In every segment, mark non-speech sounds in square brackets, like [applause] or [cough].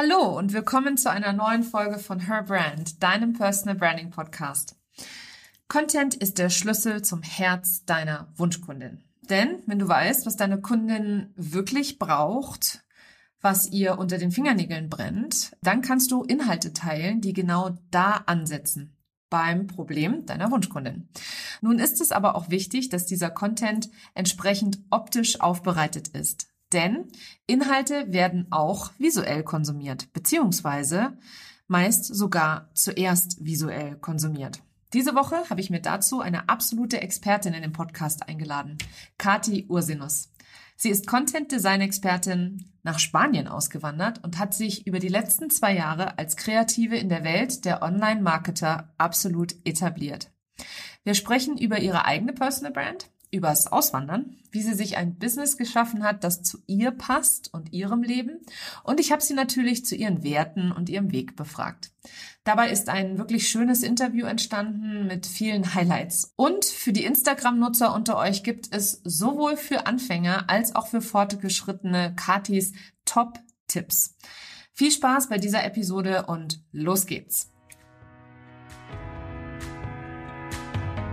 Hallo und willkommen zu einer neuen Folge von Her Brand, deinem Personal Branding Podcast. Content ist der Schlüssel zum Herz deiner Wunschkundin. Denn wenn du weißt, was deine Kundin wirklich braucht, was ihr unter den Fingernägeln brennt, dann kannst du Inhalte teilen, die genau da ansetzen beim Problem deiner Wunschkundin. Nun ist es aber auch wichtig, dass dieser Content entsprechend optisch aufbereitet ist. Denn Inhalte werden auch visuell konsumiert, beziehungsweise meist sogar zuerst visuell konsumiert. Diese Woche habe ich mir dazu eine absolute Expertin in den Podcast eingeladen, Kati Ursinus. Sie ist Content-Design-Expertin nach Spanien ausgewandert und hat sich über die letzten zwei Jahre als Kreative in der Welt der Online-Marketer absolut etabliert. Wir sprechen über ihre eigene Personal Brand, übers Auswandern, wie sie sich ein Business geschaffen hat, das zu ihr passt und ihrem Leben. Und ich habe sie natürlich zu ihren Werten und ihrem Weg befragt. Dabei ist ein wirklich schönes Interview entstanden mit vielen Highlights. Und für die Instagram-Nutzer unter euch gibt es sowohl für Anfänger als auch für fortgeschrittene Katis Top-Tipps. Viel Spaß bei dieser Episode und los geht's!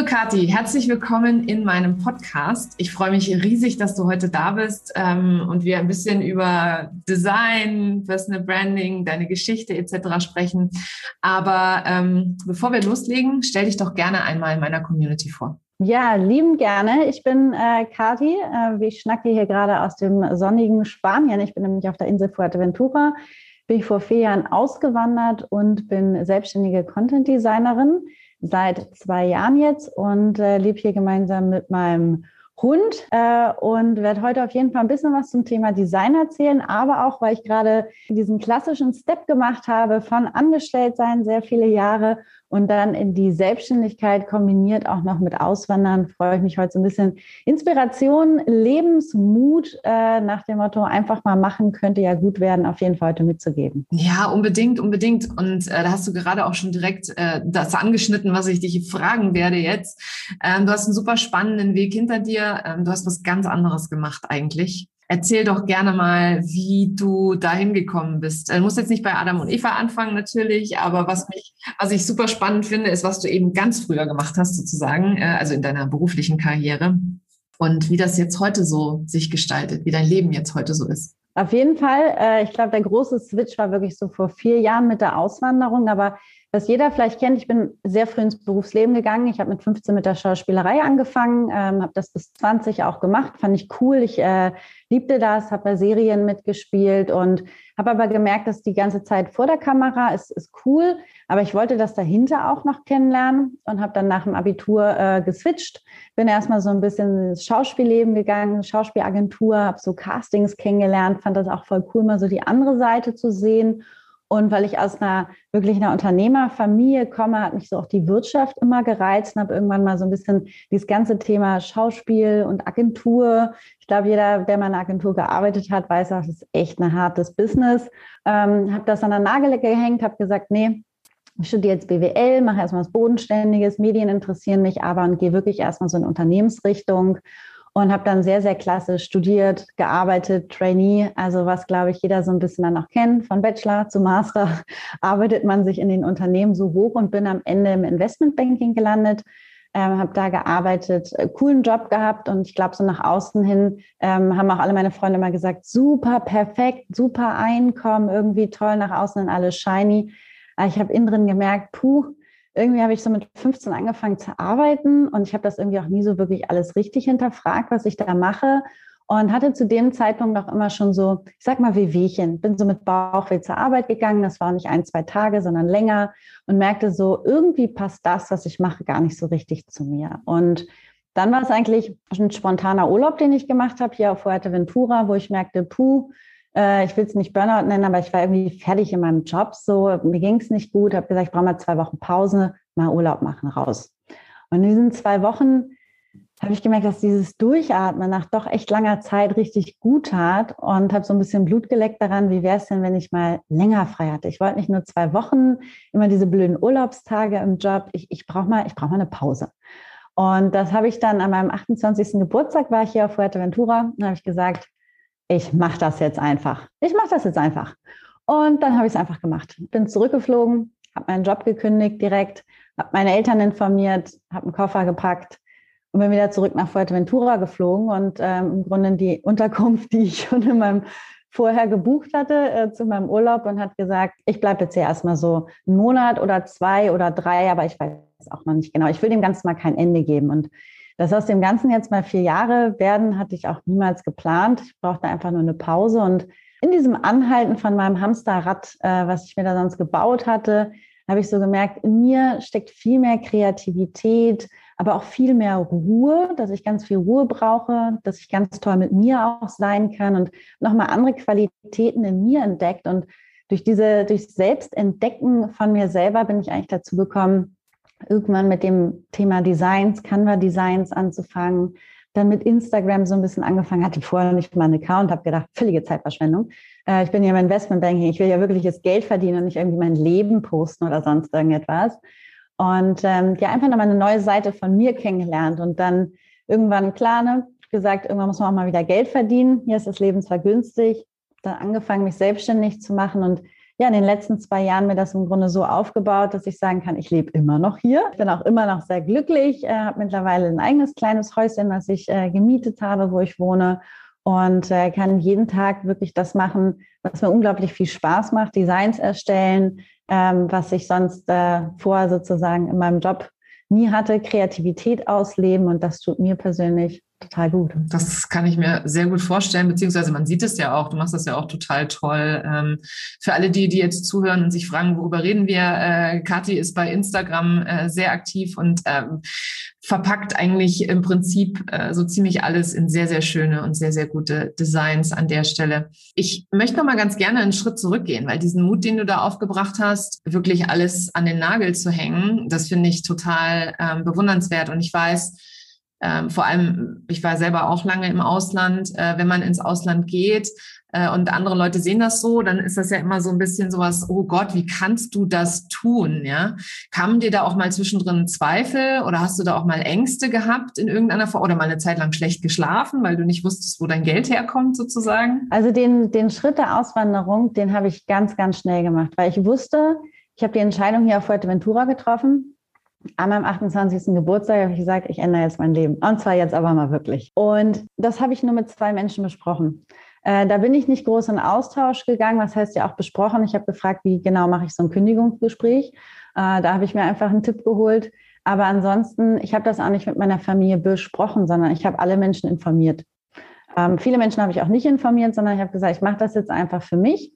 Liebe Kathi, herzlich willkommen in meinem Podcast. Ich freue mich riesig, dass du heute da bist ähm, und wir ein bisschen über Design, Personal Branding, deine Geschichte etc. sprechen. Aber ähm, bevor wir loslegen, stell dich doch gerne einmal in meiner Community vor. Ja, lieben gerne. Ich bin äh, Kati. Äh, ich schnacke hier gerade aus dem sonnigen Spanien. Ich bin nämlich auf der Insel Fuerteventura. Bin ich vor vier Jahren ausgewandert und bin selbstständige Content Designerin seit zwei Jahren jetzt und äh, lebe hier gemeinsam mit meinem Hund äh, und werde heute auf jeden Fall ein bisschen was zum Thema Design erzählen, aber auch, weil ich gerade diesen klassischen Step gemacht habe von Angestelltsein sehr viele Jahre und dann in die Selbstständigkeit kombiniert auch noch mit Auswandern, freue ich mich heute so ein bisschen Inspiration, Lebensmut äh, nach dem Motto einfach mal machen könnte ja gut werden, auf jeden Fall heute mitzugeben. Ja, unbedingt, unbedingt. Und äh, da hast du gerade auch schon direkt äh, das angeschnitten, was ich dich fragen werde jetzt. Ähm, du hast einen super spannenden Weg hinter dir. Ähm, du hast was ganz anderes gemacht eigentlich. Erzähl doch gerne mal, wie du dahin gekommen bist. Du musst jetzt nicht bei Adam und Eva anfangen natürlich, aber was mich, was ich super spannend finde, ist, was du eben ganz früher gemacht hast sozusagen, äh, also in deiner beruflichen Karriere und wie das jetzt heute so sich gestaltet, wie dein Leben jetzt heute so ist. Auf jeden Fall. Äh, ich glaube, der große Switch war wirklich so vor vier Jahren mit der Auswanderung, aber was jeder vielleicht kennt, ich bin sehr früh ins Berufsleben gegangen. Ich habe mit 15 mit der Schauspielerei angefangen, ähm, habe das bis 20 auch gemacht, fand ich cool. Ich äh, liebte das, habe bei Serien mitgespielt und habe aber gemerkt, dass die ganze Zeit vor der Kamera ist, ist cool, aber ich wollte das dahinter auch noch kennenlernen und habe dann nach dem Abitur äh, geswitcht. Bin erstmal so ein bisschen ins Schauspielleben gegangen, Schauspielagentur, habe so Castings kennengelernt, fand das auch voll cool, mal so die andere Seite zu sehen und weil ich aus einer wirklich einer Unternehmerfamilie komme, hat mich so auch die Wirtschaft immer gereizt und habe irgendwann mal so ein bisschen dieses ganze Thema Schauspiel und Agentur. Ich glaube, jeder, der mal in einer Agentur gearbeitet hat, weiß auch, das ist echt ein hartes Business. Ähm, habe das an der Nagel gehängt, habe gesagt, nee, ich studiere jetzt BWL, mache erstmal was Bodenständiges, Medien interessieren mich aber und gehe wirklich erstmal so in Unternehmensrichtung und habe dann sehr, sehr klasse studiert, gearbeitet, Trainee, also was, glaube ich, jeder so ein bisschen dann noch kennt, von Bachelor zu Master, [laughs] arbeitet man sich in den Unternehmen so hoch und bin am Ende im Investmentbanking gelandet, ähm, habe da gearbeitet, äh, coolen Job gehabt und ich glaube, so nach außen hin ähm, haben auch alle meine Freunde mal gesagt, super, perfekt, super Einkommen, irgendwie toll, nach außen hin alles shiny. Aber ich habe innen drin gemerkt, puh, irgendwie habe ich so mit 15 angefangen zu arbeiten und ich habe das irgendwie auch nie so wirklich alles richtig hinterfragt, was ich da mache. Und hatte zu dem Zeitpunkt noch immer schon so, ich sag mal, Wehwehchen. Bin so mit Bauchweh zur Arbeit gegangen. Das war nicht ein, zwei Tage, sondern länger und merkte so, irgendwie passt das, was ich mache, gar nicht so richtig zu mir. Und dann war es eigentlich ein spontaner Urlaub, den ich gemacht habe hier auf Fuerteventura, wo ich merkte, puh, äh, ich will es nicht Burnout nennen, aber ich war irgendwie fertig in meinem Job. So, mir ging es nicht gut, habe gesagt, ich brauche mal zwei Wochen Pause, mal Urlaub machen, raus. Und in diesen zwei Wochen habe ich gemerkt, dass dieses Durchatmen nach doch echt langer Zeit richtig gut tat und habe so ein bisschen Blut geleckt daran, wie wäre es denn, wenn ich mal länger frei hatte. Ich wollte nicht nur zwei Wochen, immer diese blöden Urlaubstage im Job. Ich, ich brauche mal, ich brauche mal eine Pause. Und das habe ich dann an meinem 28. Geburtstag, war ich hier auf Fuerteventura, und habe ich gesagt, ich mache das jetzt einfach. Ich mache das jetzt einfach. Und dann habe ich es einfach gemacht. Bin zurückgeflogen, habe meinen Job gekündigt direkt, habe meine Eltern informiert, habe einen Koffer gepackt und bin wieder zurück nach Fuerteventura geflogen und ähm, im Grunde in die Unterkunft, die ich [laughs] schon in meinem vorher gebucht hatte äh, zu meinem Urlaub und hat gesagt, ich bleibe jetzt hier erstmal so einen Monat oder zwei oder drei, aber ich weiß auch noch nicht genau. Ich will dem Ganzen mal kein Ende geben. Und dass aus dem Ganzen jetzt mal vier Jahre werden, hatte ich auch niemals geplant. Ich brauchte einfach nur eine Pause. Und in diesem Anhalten von meinem Hamsterrad, äh, was ich mir da sonst gebaut hatte, habe ich so gemerkt, in mir steckt viel mehr Kreativität, aber auch viel mehr Ruhe, dass ich ganz viel Ruhe brauche, dass ich ganz toll mit mir auch sein kann und nochmal andere Qualitäten in mir entdeckt. Und durch diese, durch Selbstentdecken von mir selber bin ich eigentlich dazu gekommen, irgendwann mit dem Thema Designs, Canva-Designs anzufangen, dann mit Instagram so ein bisschen angefangen, hatte vorher nicht mal einen Account, habe gedacht, völlige Zeitverschwendung. Äh, ich bin ja im Investmentbanking, ich will ja wirklich jetzt Geld verdienen und nicht irgendwie mein Leben posten oder sonst irgendetwas. Und ähm, ja, einfach nochmal eine neue Seite von mir kennengelernt und dann irgendwann klar, ne, gesagt, irgendwann muss man auch mal wieder Geld verdienen. Hier ist das Leben zwar günstig, dann angefangen, mich selbstständig zu machen und ja, in den letzten zwei Jahren mir das im Grunde so aufgebaut, dass ich sagen kann, ich lebe immer noch hier. Ich bin auch immer noch sehr glücklich, äh, habe mittlerweile ein eigenes kleines Häuschen, das ich äh, gemietet habe, wo ich wohne und äh, kann jeden Tag wirklich das machen, was mir unglaublich viel Spaß macht, Designs erstellen, ähm, was ich sonst äh, vorher sozusagen in meinem Job nie hatte, Kreativität ausleben und das tut mir persönlich total gut. Das kann ich mir sehr gut vorstellen, beziehungsweise man sieht es ja auch, du machst das ja auch total toll. Ähm, für alle die, die jetzt zuhören und sich fragen, worüber reden wir, äh, Kathi ist bei Instagram äh, sehr aktiv und ähm, verpackt eigentlich im Prinzip äh, so ziemlich alles in sehr, sehr schöne und sehr, sehr gute Designs an der Stelle. Ich möchte noch mal ganz gerne einen Schritt zurückgehen, weil diesen Mut, den du da aufgebracht hast, wirklich alles an den Nagel zu hängen, das finde ich total ähm, bewundernswert und ich weiß, ähm, vor allem, ich war selber auch lange im Ausland. Äh, wenn man ins Ausland geht äh, und andere Leute sehen das so, dann ist das ja immer so ein bisschen sowas, oh Gott, wie kannst du das tun? Ja, kamen dir da auch mal zwischendrin Zweifel oder hast du da auch mal Ängste gehabt in irgendeiner Form oder mal eine Zeit lang schlecht geschlafen, weil du nicht wusstest, wo dein Geld herkommt sozusagen? Also den, den Schritt der Auswanderung, den habe ich ganz, ganz schnell gemacht, weil ich wusste, ich habe die Entscheidung hier auf Fuerteventura getroffen an meinem 28. Geburtstag habe ich gesagt, ich ändere jetzt mein Leben. Und zwar jetzt aber mal wirklich. Und das habe ich nur mit zwei Menschen besprochen. Äh, da bin ich nicht groß in Austausch gegangen. Was heißt ja auch besprochen? Ich habe gefragt, wie genau mache ich so ein Kündigungsgespräch. Äh, da habe ich mir einfach einen Tipp geholt. Aber ansonsten, ich habe das auch nicht mit meiner Familie besprochen, sondern ich habe alle Menschen informiert. Ähm, viele Menschen habe ich auch nicht informiert, sondern ich habe gesagt, ich mache das jetzt einfach für mich.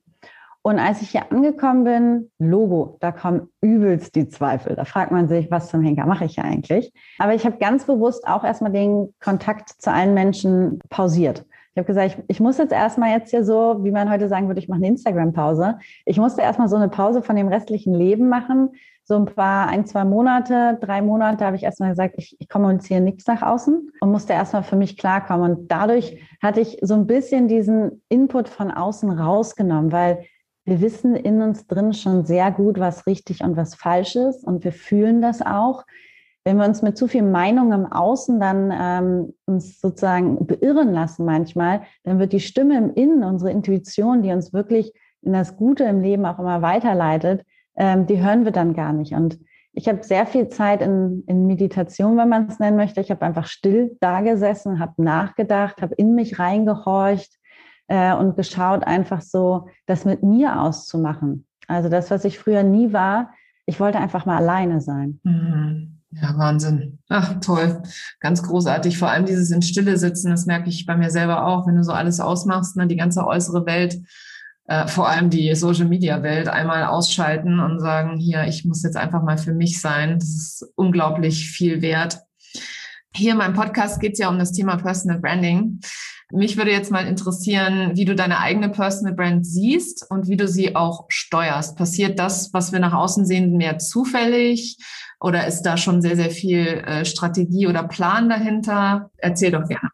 Und als ich hier angekommen bin, Logo, da kommen übelst die Zweifel. Da fragt man sich, was zum Henker mache ich hier eigentlich? Aber ich habe ganz bewusst auch erstmal den Kontakt zu allen Menschen pausiert. Ich habe gesagt, ich, ich, muss jetzt erstmal jetzt hier so, wie man heute sagen würde, ich mache eine Instagram-Pause. Ich musste erstmal so eine Pause von dem restlichen Leben machen. So ein paar, ein, zwei Monate, drei Monate habe ich erstmal gesagt, ich, ich kommuniziere nichts nach außen und musste erstmal für mich klarkommen. Und dadurch hatte ich so ein bisschen diesen Input von außen rausgenommen, weil wir wissen in uns drin schon sehr gut, was richtig und was falsch ist und wir fühlen das auch. Wenn wir uns mit zu viel Meinung im Außen dann ähm, uns sozusagen beirren lassen manchmal, dann wird die Stimme im Innen, unsere Intuition, die uns wirklich in das Gute im Leben auch immer weiterleitet, ähm, die hören wir dann gar nicht. Und ich habe sehr viel Zeit in, in Meditation, wenn man es nennen möchte. Ich habe einfach still da gesessen, habe nachgedacht, habe in mich reingehorcht, äh, und geschaut, einfach so das mit mir auszumachen. Also das, was ich früher nie war, ich wollte einfach mal alleine sein. Mhm. Ja, Wahnsinn. Ach, toll. Ganz großartig. Vor allem dieses in Stille sitzen, das merke ich bei mir selber auch, wenn du so alles ausmachst, ne, die ganze äußere Welt, äh, vor allem die Social Media Welt einmal ausschalten und sagen, hier, ich muss jetzt einfach mal für mich sein. Das ist unglaublich viel wert. Hier in meinem Podcast geht es ja um das Thema Personal Branding. Mich würde jetzt mal interessieren, wie du deine eigene Personal Brand siehst und wie du sie auch steuerst. Passiert das, was wir nach außen sehen, mehr zufällig oder ist da schon sehr, sehr viel äh, Strategie oder Plan dahinter? Erzähl doch gerne.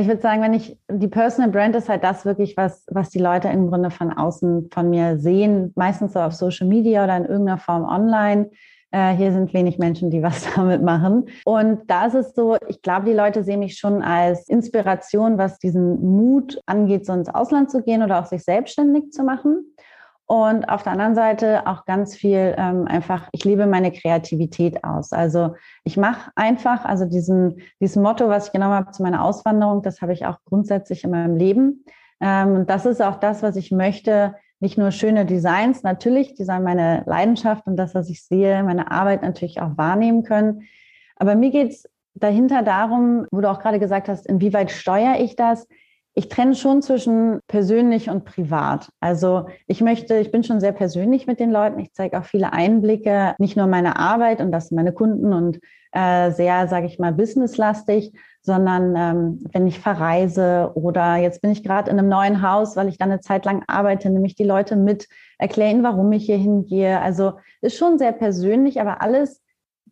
Ich würde sagen, wenn ich die Personal Brand ist halt das wirklich, was, was die Leute im Grunde von außen von mir sehen, meistens so auf Social Media oder in irgendeiner Form online. Äh, hier sind wenig Menschen, die was [laughs] damit machen. Und da ist es so, ich glaube, die Leute sehen mich schon als Inspiration, was diesen Mut angeht, so ins Ausland zu gehen oder auch sich selbstständig zu machen. Und auf der anderen Seite auch ganz viel ähm, einfach, ich lebe meine Kreativität aus. Also ich mache einfach, also diesen, dieses Motto, was ich genommen habe zu meiner Auswanderung, das habe ich auch grundsätzlich in meinem Leben. Ähm, und das ist auch das, was ich möchte, nicht nur schöne Designs, natürlich, die sollen meine Leidenschaft und das, was ich sehe, meine Arbeit natürlich auch wahrnehmen können. Aber mir geht es dahinter darum, wo du auch gerade gesagt hast, inwieweit steuere ich das? Ich trenne schon zwischen persönlich und privat. Also ich möchte, ich bin schon sehr persönlich mit den Leuten. Ich zeige auch viele Einblicke, nicht nur meine Arbeit und das sind meine Kunden und äh, sehr, sage ich mal, businesslastig, sondern ähm, wenn ich verreise oder jetzt bin ich gerade in einem neuen Haus, weil ich dann eine Zeit lang arbeite, nehme ich die Leute mit, erkläre ihnen, warum ich hier hingehe. Also ist schon sehr persönlich, aber alles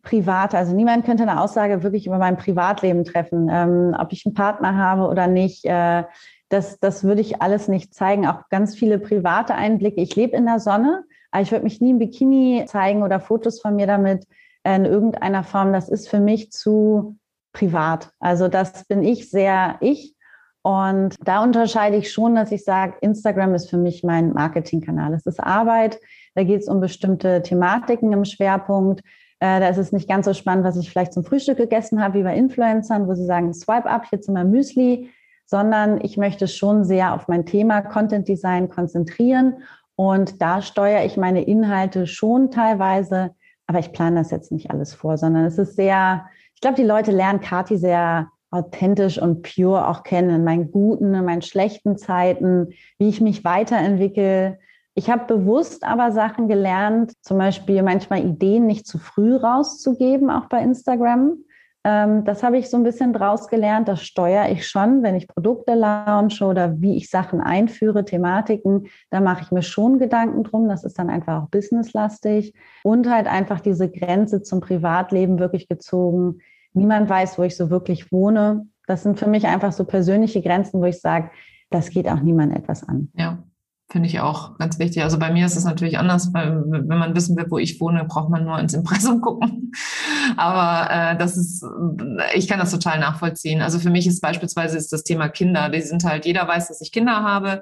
privat. Also niemand könnte eine Aussage wirklich über mein Privatleben treffen, ähm, ob ich einen Partner habe oder nicht. Äh, das, das würde ich alles nicht zeigen. Auch ganz viele private Einblicke. Ich lebe in der Sonne, aber ich würde mich nie im Bikini zeigen oder Fotos von mir damit in irgendeiner Form. Das ist für mich zu privat. Also das bin ich sehr ich. Und da unterscheide ich schon, dass ich sage, Instagram ist für mich mein Marketingkanal. Es ist Arbeit, da geht es um bestimmte Thematiken im Schwerpunkt. Äh, da ist es nicht ganz so spannend, was ich vielleicht zum Frühstück gegessen habe, wie bei Influencern, wo sie sagen, swipe up hier zu meinem Müsli, sondern ich möchte schon sehr auf mein Thema Content Design konzentrieren. Und da steuere ich meine Inhalte schon teilweise, aber ich plane das jetzt nicht alles vor, sondern es ist sehr, glaube, die Leute lernen Kati sehr authentisch und pure auch kennen, in meinen guten, in meinen schlechten Zeiten, wie ich mich weiterentwickle. Ich habe bewusst aber Sachen gelernt, zum Beispiel manchmal Ideen nicht zu früh rauszugeben, auch bei Instagram. Ähm, das habe ich so ein bisschen draus gelernt. Das steuere ich schon, wenn ich Produkte launche oder wie ich Sachen einführe, Thematiken. Da mache ich mir schon Gedanken drum. Das ist dann einfach auch businesslastig. Und halt einfach diese Grenze zum Privatleben wirklich gezogen niemand weiß, wo ich so wirklich wohne. Das sind für mich einfach so persönliche Grenzen, wo ich sage, das geht auch niemand etwas an. Ja, finde ich auch ganz wichtig. Also bei mir ist es natürlich anders, weil wenn man wissen will, wo ich wohne, braucht man nur ins Impressum [laughs] gucken. Aber äh, das ist, ich kann das total nachvollziehen. Also für mich ist beispielsweise ist das Thema Kinder. Die sind halt, jeder weiß, dass ich Kinder habe,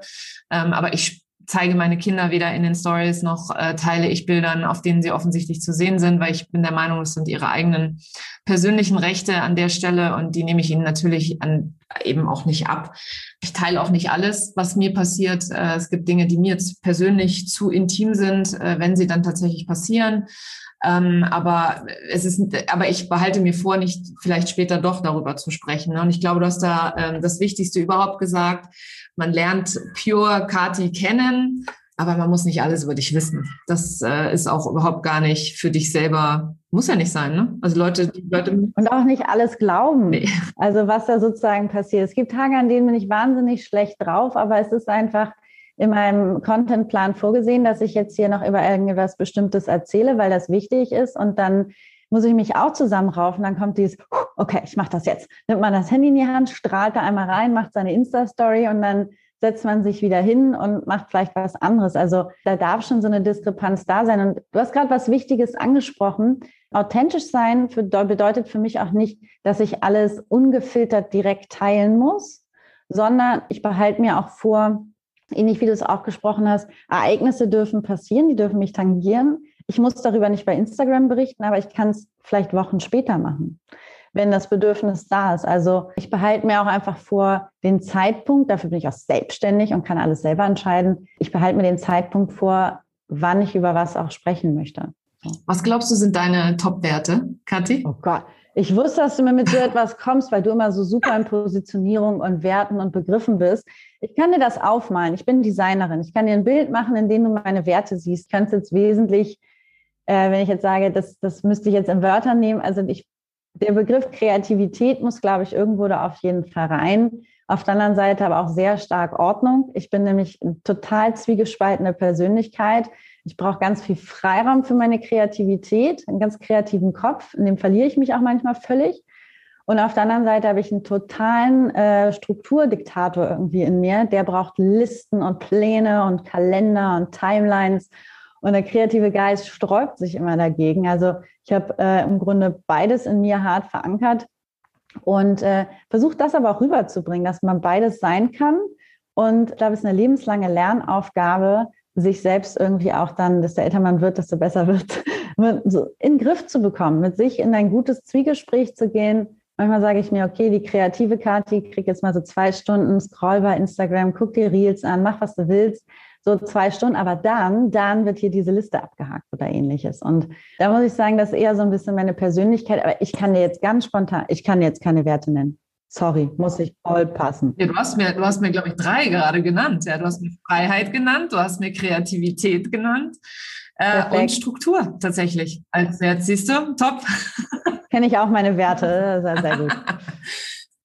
ähm, aber ich zeige meine Kinder weder in den Stories noch äh, teile ich Bildern, auf denen sie offensichtlich zu sehen sind, weil ich bin der Meinung, es sind ihre eigenen persönlichen Rechte an der Stelle und die nehme ich ihnen natürlich an, eben auch nicht ab. Ich teile auch nicht alles, was mir passiert. Äh, es gibt Dinge, die mir jetzt persönlich zu intim sind, äh, wenn sie dann tatsächlich passieren. Ähm, aber es ist, aber ich behalte mir vor, nicht vielleicht später doch darüber zu sprechen. Ne? Und ich glaube, du hast da ähm, das Wichtigste überhaupt gesagt. Man lernt Pure Kati kennen, aber man muss nicht alles über dich wissen. Das äh, ist auch überhaupt gar nicht für dich selber, muss ja nicht sein, ne? Also Leute, Leute. Und auch nicht alles glauben. Nee. Also was da sozusagen passiert. Es gibt Tage, an denen bin ich wahnsinnig schlecht drauf, aber es ist einfach in meinem Contentplan vorgesehen, dass ich jetzt hier noch über irgendwas Bestimmtes erzähle, weil das wichtig ist. Und dann muss ich mich auch zusammenraufen. Dann kommt dieses, okay, ich mache das jetzt. Nimmt man das Handy in die Hand, strahlt da einmal rein, macht seine Insta-Story und dann setzt man sich wieder hin und macht vielleicht was anderes. Also da darf schon so eine Diskrepanz da sein. Und du hast gerade was Wichtiges angesprochen. Authentisch sein für, bedeutet für mich auch nicht, dass ich alles ungefiltert direkt teilen muss, sondern ich behalte mir auch vor, ähnlich wie du es auch gesprochen hast, Ereignisse dürfen passieren, die dürfen mich tangieren. Ich muss darüber nicht bei Instagram berichten, aber ich kann es vielleicht Wochen später machen, wenn das Bedürfnis da ist. Also ich behalte mir auch einfach vor den Zeitpunkt, dafür bin ich auch selbstständig und kann alles selber entscheiden. Ich behalte mir den Zeitpunkt vor, wann ich über was auch sprechen möchte. Was glaubst du sind deine Top-Werte, Kathi? Oh Gott, ich wusste, dass du mir mit so [laughs] etwas kommst, weil du immer so super in Positionierung und Werten und Begriffen bist. Ich kann dir das aufmalen. Ich bin Designerin. Ich kann dir ein Bild machen, in dem du meine Werte siehst. Ich kann es jetzt wesentlich, äh, wenn ich jetzt sage, das, das müsste ich jetzt in Wörtern nehmen. Also ich der Begriff Kreativität muss, glaube ich, irgendwo da auf jeden Fall rein. Auf der anderen Seite aber auch sehr stark Ordnung. Ich bin nämlich eine total zwiegespaltene Persönlichkeit. Ich brauche ganz viel Freiraum für meine Kreativität, einen ganz kreativen Kopf. In dem verliere ich mich auch manchmal völlig. Und auf der anderen Seite habe ich einen totalen äh, Strukturdiktator irgendwie in mir. Der braucht Listen und Pläne und Kalender und Timelines. Und der kreative Geist sträubt sich immer dagegen. Also ich habe äh, im Grunde beides in mir hart verankert und äh, versuche das aber auch rüberzubringen, dass man beides sein kann. Und ich glaube, es ist eine lebenslange Lernaufgabe, sich selbst irgendwie auch dann, desto älter man wird, desto besser wird, [laughs] in den Griff zu bekommen, mit sich in ein gutes Zwiegespräch zu gehen. Manchmal sage ich mir, okay, die kreative Kati, krieg jetzt mal so zwei Stunden, scroll bei Instagram, guck dir Reels an, mach, was du willst so zwei Stunden, aber dann, dann wird hier diese Liste abgehakt oder ähnliches. Und da muss ich sagen, das ist eher so ein bisschen meine Persönlichkeit, aber ich kann dir jetzt ganz spontan, ich kann jetzt keine Werte nennen. Sorry, muss ich voll passen. Ja, du hast mir, du hast mir, glaube ich, drei gerade genannt. Ja, du hast mir Freiheit genannt, du hast mir Kreativität genannt äh, und Struktur tatsächlich als Wert. Siehst du, top. Kenne ich auch meine Werte, sehr, sehr gut. [laughs]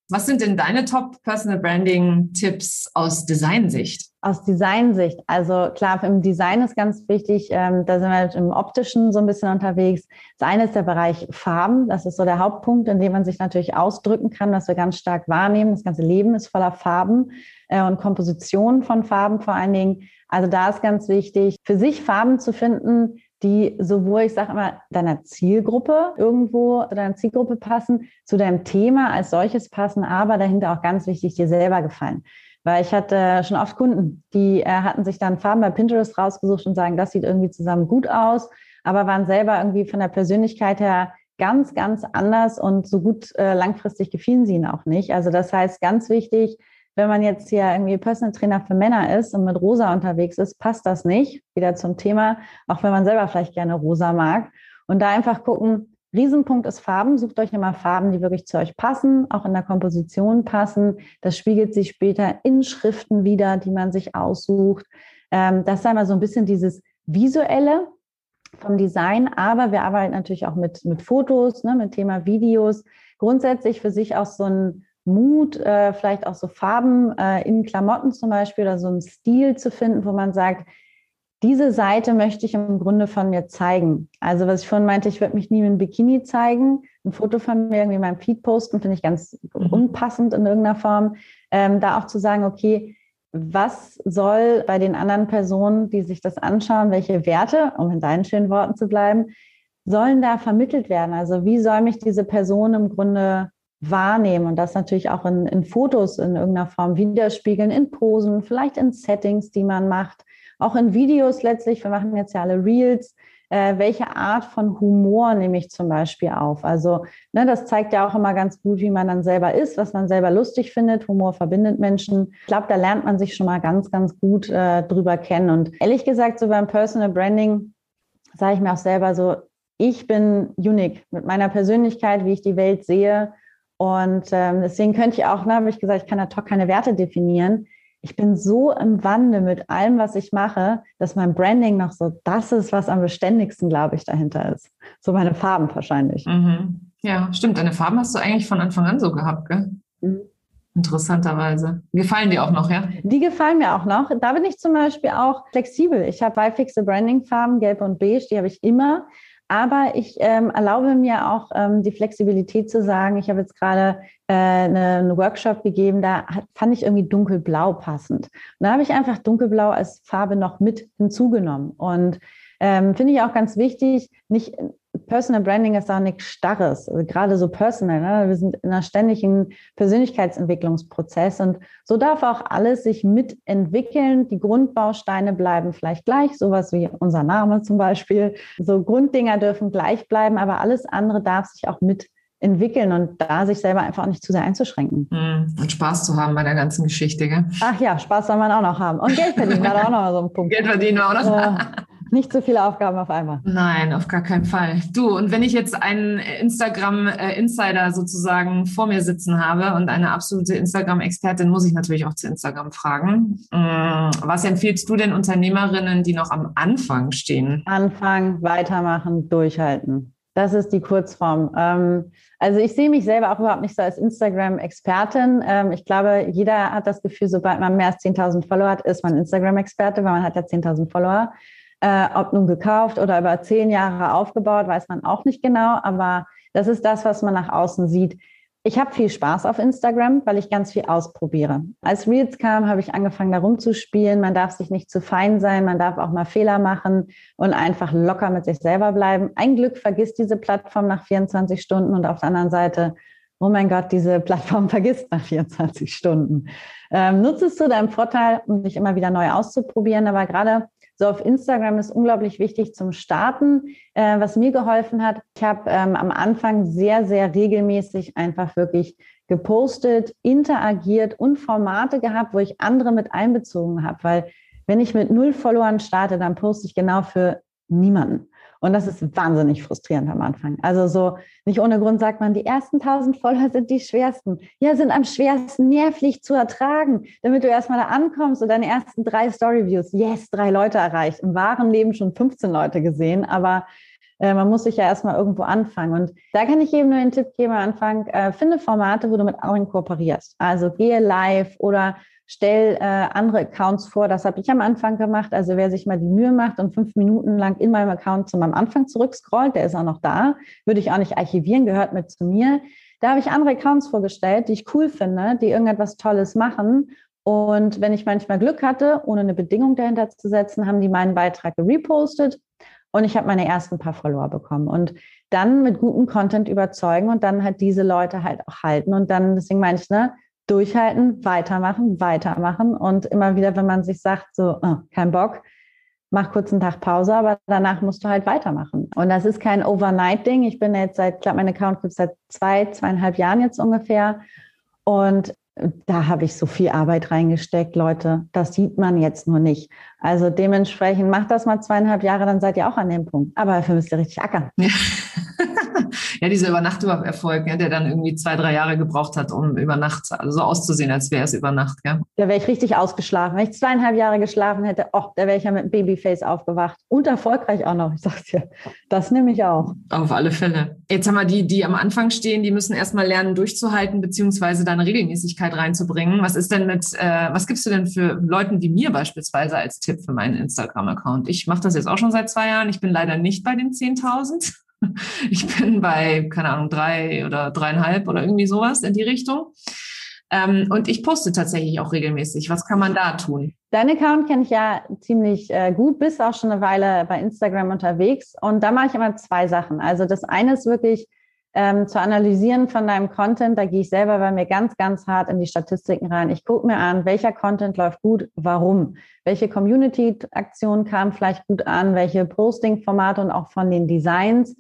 Was sind denn deine Top Personal Branding Tipps aus Designsicht? Aus Designsicht, also klar, im Design ist ganz wichtig, ähm, da sind wir im optischen so ein bisschen unterwegs. Das eine ist der Bereich Farben, das ist so der Hauptpunkt, in dem man sich natürlich ausdrücken kann, was wir ganz stark wahrnehmen. Das ganze Leben ist voller Farben äh, und Kompositionen von Farben vor allen Dingen. Also da ist ganz wichtig, für sich Farben zu finden, die sowohl, ich sage immer, deiner Zielgruppe irgendwo, deiner Zielgruppe passen, zu deinem Thema als solches passen, aber dahinter auch ganz wichtig, dir selber gefallen. Weil ich hatte schon oft Kunden, die äh, hatten sich dann Farben bei Pinterest rausgesucht und sagen, das sieht irgendwie zusammen gut aus, aber waren selber irgendwie von der Persönlichkeit her ganz, ganz anders und so gut äh, langfristig gefielen sie ihnen auch nicht. Also das heißt, ganz wichtig, wenn man jetzt hier irgendwie Personal Trainer für Männer ist und mit rosa unterwegs ist, passt das nicht. Wieder zum Thema, auch wenn man selber vielleicht gerne rosa mag. Und da einfach gucken, Riesenpunkt ist Farben. Sucht euch immer Farben, die wirklich zu euch passen, auch in der Komposition passen. Das spiegelt sich später in Schriften wieder, die man sich aussucht. Ähm, das ist einmal so ein bisschen dieses Visuelle vom Design, aber wir arbeiten natürlich auch mit, mit Fotos, ne, mit Thema Videos. Grundsätzlich für sich auch so ein Mut, äh, vielleicht auch so Farben äh, in Klamotten zum Beispiel oder so einen Stil zu finden, wo man sagt, diese Seite möchte ich im Grunde von mir zeigen. Also was ich vorhin meinte, ich würde mich nie in Bikini zeigen. Ein Foto von mir irgendwie in meinem Feed posten, finde ich ganz mhm. unpassend in irgendeiner Form. Ähm, da auch zu sagen, okay, was soll bei den anderen Personen, die sich das anschauen, welche Werte, um in deinen schönen Worten zu bleiben, sollen da vermittelt werden? Also wie soll mich diese Person im Grunde wahrnehmen und das natürlich auch in, in Fotos in irgendeiner Form widerspiegeln, in Posen, vielleicht in Settings, die man macht, auch in Videos letztlich. Wir machen jetzt ja alle Reels. Äh, welche Art von Humor nehme ich zum Beispiel auf? Also, ne, das zeigt ja auch immer ganz gut, wie man dann selber ist, was man selber lustig findet. Humor verbindet Menschen. Ich glaube, da lernt man sich schon mal ganz, ganz gut äh, drüber kennen. Und ehrlich gesagt, so beim Personal Branding sage ich mir auch selber so, ich bin unique mit meiner Persönlichkeit, wie ich die Welt sehe und ähm, deswegen könnte ich auch, ne, habe ich gesagt, ich kann ad hoc keine Werte definieren. Ich bin so im Wandel mit allem, was ich mache, dass mein Branding noch so das ist, was am beständigsten, glaube ich, dahinter ist. So meine Farben wahrscheinlich. Mhm. Ja, stimmt. Deine Farben hast du eigentlich von Anfang an so gehabt, gell? Mhm. Interessanterweise. Gefallen dir auch noch, ja? Die gefallen mir auch noch. Da bin ich zum Beispiel auch flexibel. Ich habe zwei fixe Branding-Farben, gelb und beige, die habe ich immer. Aber ich ähm, erlaube mir auch ähm, die Flexibilität zu sagen, ich habe jetzt gerade äh, einen Workshop gegeben, da hat, fand ich irgendwie dunkelblau passend. Und da habe ich einfach dunkelblau als Farbe noch mit hinzugenommen. Und ähm, finde ich auch ganz wichtig, nicht Personal Branding ist auch nichts Starres, also gerade so personal. Ne? Wir sind in einer ständigen Persönlichkeitsentwicklungsprozess und so darf auch alles sich mitentwickeln. Die Grundbausteine bleiben vielleicht gleich, sowas wie unser Name zum Beispiel. So Grunddinger dürfen gleich bleiben, aber alles andere darf sich auch mitentwickeln und da sich selber einfach auch nicht zu sehr einzuschränken. Hm, und Spaß zu haben bei der ganzen Geschichte, gell? Ach ja, Spaß soll man auch noch haben. Und Geld verdienen war auch noch so ein Punkt. Geld verdienen war auch noch. [laughs] Nicht so viele Aufgaben auf einmal. Nein, auf gar keinen Fall. Du, und wenn ich jetzt einen Instagram-Insider sozusagen vor mir sitzen habe und eine absolute Instagram-Expertin, muss ich natürlich auch zu Instagram fragen. Mm, was empfiehlst du denn Unternehmerinnen, die noch am Anfang stehen? Anfangen, weitermachen, durchhalten. Das ist die Kurzform. Ähm, also ich sehe mich selber auch überhaupt nicht so als Instagram-Expertin. Ähm, ich glaube, jeder hat das Gefühl, sobald man mehr als 10.000 Follower hat, ist man Instagram-Experte, weil man hat ja 10.000 Follower. Äh, ob nun gekauft oder über zehn Jahre aufgebaut, weiß man auch nicht genau. Aber das ist das, was man nach außen sieht. Ich habe viel Spaß auf Instagram, weil ich ganz viel ausprobiere. Als Reels kam, habe ich angefangen, da rumzuspielen. Man darf sich nicht zu fein sein, man darf auch mal Fehler machen und einfach locker mit sich selber bleiben. Ein Glück vergisst diese Plattform nach 24 Stunden und auf der anderen Seite, oh mein Gott, diese Plattform [laughs] vergisst nach 24 Stunden. Ähm, nutze es zu deinem Vorteil, um dich immer wieder neu auszuprobieren. Aber gerade so auf Instagram ist unglaublich wichtig zum Starten. Äh, was mir geholfen hat, ich habe ähm, am Anfang sehr, sehr regelmäßig einfach wirklich gepostet, interagiert und Formate gehabt, wo ich andere mit einbezogen habe. Weil wenn ich mit null Followern starte, dann poste ich genau für niemanden. Und das ist wahnsinnig frustrierend am Anfang. Also so nicht ohne Grund sagt man, die ersten tausend Follower sind die schwersten. Ja, sind am schwersten nervlich zu ertragen, damit du erstmal da ankommst und deine ersten drei Storyviews, yes, drei Leute erreicht. Im wahren Leben schon 15 Leute gesehen, aber äh, man muss sich ja erstmal irgendwo anfangen. Und da kann ich eben nur den Tipp geben am Anfang, äh, finde Formate, wo du mit anderen kooperierst. Also gehe live oder stell äh, andere Accounts vor. Das habe ich am Anfang gemacht. Also wer sich mal die Mühe macht und fünf Minuten lang in meinem Account zu meinem Anfang zurückscrollt, der ist auch noch da, würde ich auch nicht archivieren, gehört mit zu mir. Da habe ich andere Accounts vorgestellt, die ich cool finde, die irgendetwas Tolles machen. Und wenn ich manchmal Glück hatte, ohne eine Bedingung dahinter zu setzen, haben die meinen Beitrag gerepostet und ich habe meine ersten paar Follower bekommen. Und dann mit gutem Content überzeugen und dann halt diese Leute halt auch halten. Und dann, deswegen meine ich, ne, durchhalten, weitermachen, weitermachen und immer wieder, wenn man sich sagt, so, oh, kein Bock, mach kurz einen Tag Pause, aber danach musst du halt weitermachen. Und das ist kein Overnight-Ding. Ich bin jetzt seit, ich glaube, mein Account gibt es seit zwei, zweieinhalb Jahren jetzt ungefähr. Und da habe ich so viel Arbeit reingesteckt, Leute. Das sieht man jetzt nur nicht. Also dementsprechend macht das mal zweieinhalb Jahre, dann seid ihr auch an dem Punkt. Aber dafür müsst ihr richtig ackern. Ja. [laughs] [laughs] ja, dieser Übernachterfolg, ja, der dann irgendwie zwei, drei Jahre gebraucht hat, um über Nacht also so auszusehen, als wäre es über Nacht. Gell? Da wäre ich richtig ausgeschlafen. Wenn ich zweieinhalb Jahre geschlafen hätte, oh, da wäre ich ja mit Babyface aufgewacht. Und erfolgreich auch noch. Ich sag's dir, das nehme ich auch. Auf alle Fälle. Jetzt haben wir die, die am Anfang stehen, die müssen erstmal lernen, durchzuhalten, beziehungsweise deine Regelmäßigkeit reinzubringen. Was ist denn mit, äh, was gibst du denn für Leuten wie mir beispielsweise als Tipp für meinen Instagram-Account? Ich mache das jetzt auch schon seit zwei Jahren. Ich bin leider nicht bei den 10.000. [laughs] Ich bin bei, keine Ahnung, drei oder dreieinhalb oder irgendwie sowas in die Richtung. Ähm, und ich poste tatsächlich auch regelmäßig. Was kann man da tun? Dein Account kenne ich ja ziemlich äh, gut, bist auch schon eine Weile bei Instagram unterwegs. Und da mache ich immer zwei Sachen. Also das eine ist wirklich ähm, zu analysieren von deinem Content. Da gehe ich selber bei mir ganz, ganz hart in die Statistiken rein. Ich gucke mir an, welcher Content läuft gut, warum. Welche Community-Aktionen kamen vielleicht gut an, welche Posting-Formate und auch von den Designs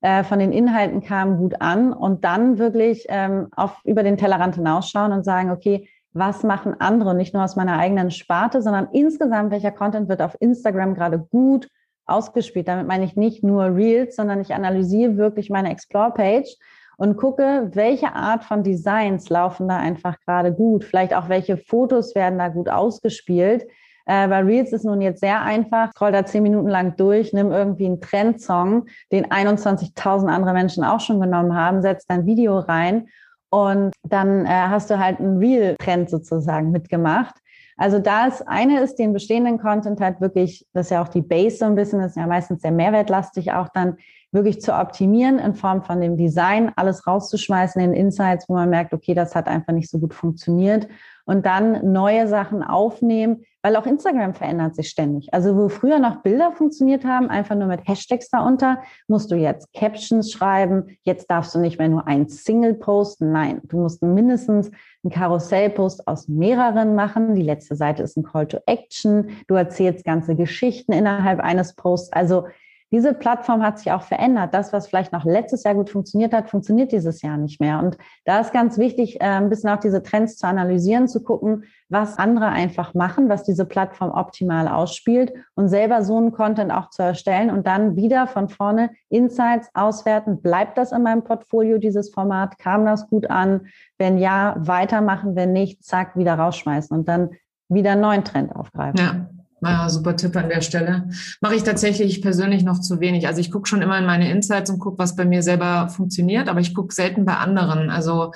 äh, von den Inhalten kamen gut an und dann wirklich ähm, auf, über den Tellerrand hinausschauen und sagen, okay, was machen andere, nicht nur aus meiner eigenen Sparte, sondern insgesamt, welcher Content wird auf Instagram gerade gut ausgespielt. Damit meine ich nicht nur Reels, sondern ich analysiere wirklich meine Explore-Page und gucke, welche Art von Designs laufen da einfach gerade gut. Vielleicht auch, welche Fotos werden da gut ausgespielt. Äh, bei Reels ist nun jetzt sehr einfach. Scroll da zehn Minuten lang durch, nimm irgendwie einen Trendsong, den 21.000 andere Menschen auch schon genommen haben, setz dein Video rein und dann äh, hast du halt einen Reel-Trend sozusagen mitgemacht. Also da ist eine ist, den bestehenden Content halt wirklich, das ist ja auch die Base so ein bisschen, das ist ja meistens sehr mehrwertlastig, auch dann wirklich zu optimieren in Form von dem Design, alles rauszuschmeißen in Insights, wo man merkt, okay, das hat einfach nicht so gut funktioniert und dann neue Sachen aufnehmen, weil auch Instagram verändert sich ständig. Also wo früher noch Bilder funktioniert haben, einfach nur mit Hashtags darunter, musst du jetzt Captions schreiben. Jetzt darfst du nicht mehr nur ein Single posten. Nein, du musst mindestens einen Karussellpost aus mehreren machen. Die letzte Seite ist ein Call to Action. Du erzählst ganze Geschichten innerhalb eines Posts. Also diese Plattform hat sich auch verändert. Das, was vielleicht noch letztes Jahr gut funktioniert hat, funktioniert dieses Jahr nicht mehr. Und da ist ganz wichtig, äh, ein bisschen auch diese Trends zu analysieren, zu gucken, was andere einfach machen, was diese Plattform optimal ausspielt und selber so einen Content auch zu erstellen und dann wieder von vorne Insights auswerten. Bleibt das in meinem Portfolio, dieses Format? Kam das gut an? Wenn ja, weitermachen. Wenn nicht, zack, wieder rausschmeißen und dann wieder einen neuen Trend aufgreifen. Ja. Naja, super Tipp an der Stelle. Mache ich tatsächlich persönlich noch zu wenig. Also ich gucke schon immer in meine Insights und gucke, was bei mir selber funktioniert, aber ich gucke selten bei anderen. Also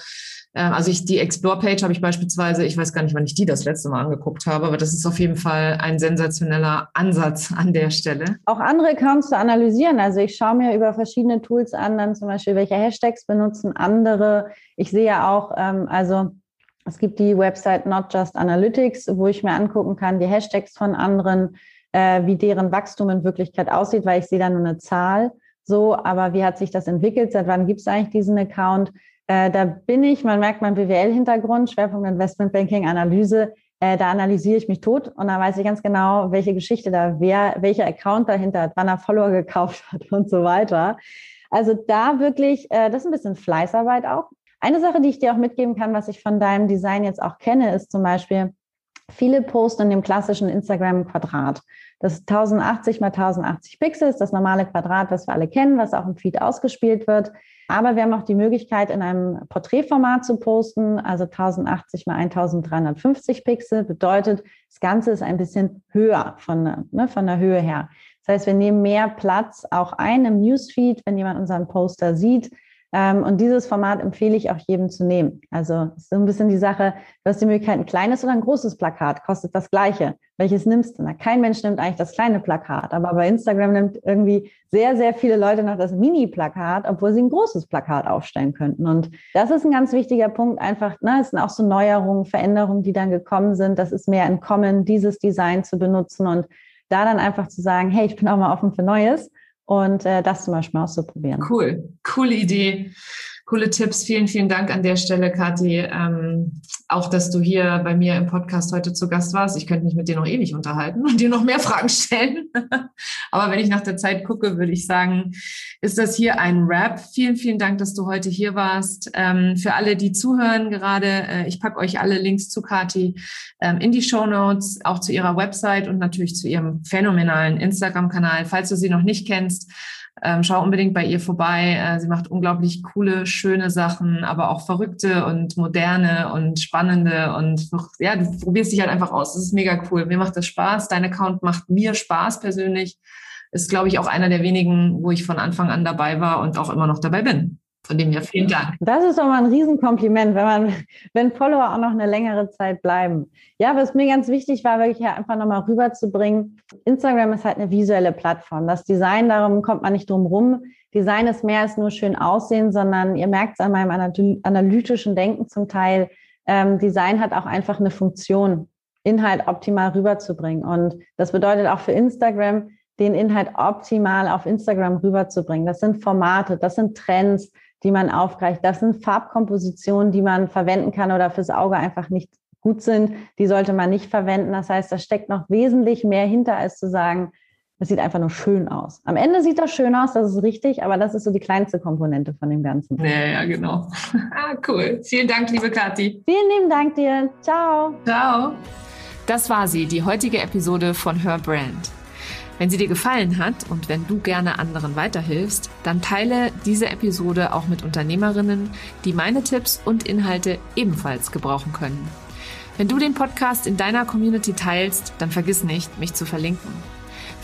äh, also ich die Explore-Page habe ich beispielsweise, ich weiß gar nicht, wann ich die das letzte Mal angeguckt habe, aber das ist auf jeden Fall ein sensationeller Ansatz an der Stelle. Auch andere Accounts zu analysieren. Also ich schaue mir über verschiedene Tools an, dann zum Beispiel, welche Hashtags benutzen andere. Ich sehe ja auch, ähm, also es gibt die Website Not Just Analytics, wo ich mir angucken kann, die Hashtags von anderen, äh, wie deren Wachstum in Wirklichkeit aussieht, weil ich sehe da nur eine Zahl. So, aber wie hat sich das entwickelt? Seit wann gibt es eigentlich diesen Account? Äh, da bin ich, man merkt meinen BWL-Hintergrund, Schwerpunkt Investmentbanking, Analyse. Äh, da analysiere ich mich tot und da weiß ich ganz genau, welche Geschichte da, wer, welcher Account dahinter hat, wann er Follower gekauft [laughs] hat und so weiter. Also da wirklich, äh, das ist ein bisschen Fleißarbeit auch. Eine Sache, die ich dir auch mitgeben kann, was ich von deinem Design jetzt auch kenne, ist zum Beispiel, viele posten in dem klassischen Instagram-Quadrat. Das ist 1080 mal 1080 Pixels, das normale Quadrat, was wir alle kennen, was auch im Feed ausgespielt wird. Aber wir haben auch die Möglichkeit, in einem Porträtformat zu posten, also 1080 mal 1350 Pixel. Bedeutet, das Ganze ist ein bisschen höher von, ne, von der Höhe her. Das heißt, wir nehmen mehr Platz auch ein im Newsfeed, wenn jemand unseren Poster sieht. Ähm, und dieses Format empfehle ich auch jedem zu nehmen. Also ist so ein bisschen die Sache, du hast die Möglichkeit, ein kleines oder ein großes Plakat, kostet das gleiche. Welches nimmst du? Na, kein Mensch nimmt eigentlich das kleine Plakat, aber bei Instagram nimmt irgendwie sehr, sehr viele Leute noch das Mini-Plakat, obwohl sie ein großes Plakat aufstellen könnten. Und das ist ein ganz wichtiger Punkt, einfach, ne, es sind auch so Neuerungen, Veränderungen, die dann gekommen sind. Das ist mehr entkommen, dieses Design zu benutzen und da dann einfach zu sagen, hey, ich bin auch mal offen für Neues und äh, das zum Beispiel auszuprobieren. Cool, coole Idee coole Tipps. Vielen, vielen Dank an der Stelle, Kathi. Ähm, auch, dass du hier bei mir im Podcast heute zu Gast warst. Ich könnte mich mit dir noch ewig unterhalten und dir noch mehr Fragen stellen. [laughs] Aber wenn ich nach der Zeit gucke, würde ich sagen, ist das hier ein Rap. Vielen, vielen Dank, dass du heute hier warst. Ähm, für alle, die zuhören gerade, äh, ich packe euch alle Links zu Kathi ähm, in die Show Notes, auch zu ihrer Website und natürlich zu ihrem phänomenalen Instagram-Kanal. Falls du sie noch nicht kennst, ähm, schau unbedingt bei ihr vorbei. Äh, sie macht unglaublich coole, schöne Sachen, aber auch verrückte und moderne und spannende und ja, du probierst dich halt einfach aus. Das ist mega cool. Mir macht das Spaß. Dein Account macht mir Spaß persönlich. Ist, glaube ich, auch einer der wenigen, wo ich von Anfang an dabei war und auch immer noch dabei bin. Von dem her vielen Dank. Das ist doch mal ein Riesenkompliment, wenn man, wenn Follower auch noch eine längere Zeit bleiben. Ja, was mir ganz wichtig war, wirklich einfach nochmal rüberzubringen. Instagram ist halt eine visuelle Plattform. Das Design, darum kommt man nicht drum rum. Design ist mehr als nur schön aussehen, sondern ihr merkt es an meinem analytischen Denken zum Teil. Ähm, Design hat auch einfach eine Funktion, Inhalt optimal rüberzubringen. Und das bedeutet auch für Instagram, den Inhalt optimal auf Instagram rüberzubringen. Das sind Formate, das sind Trends, die man aufgreift. Das sind Farbkompositionen, die man verwenden kann oder fürs Auge einfach nicht gut sind. Die sollte man nicht verwenden. Das heißt, da steckt noch wesentlich mehr hinter, als zu sagen, es sieht einfach nur schön aus. Am Ende sieht das schön aus, das ist richtig, aber das ist so die kleinste Komponente von dem Ganzen. Ja, ja, genau. [laughs] ah, cool. Vielen Dank, liebe Kathi. Vielen lieben Dank dir. Ciao. Ciao. Das war sie, die heutige Episode von Her Brand. Wenn sie dir gefallen hat und wenn du gerne anderen weiterhilfst, dann teile diese Episode auch mit Unternehmerinnen, die meine Tipps und Inhalte ebenfalls gebrauchen können. Wenn du den Podcast in deiner Community teilst, dann vergiss nicht, mich zu verlinken.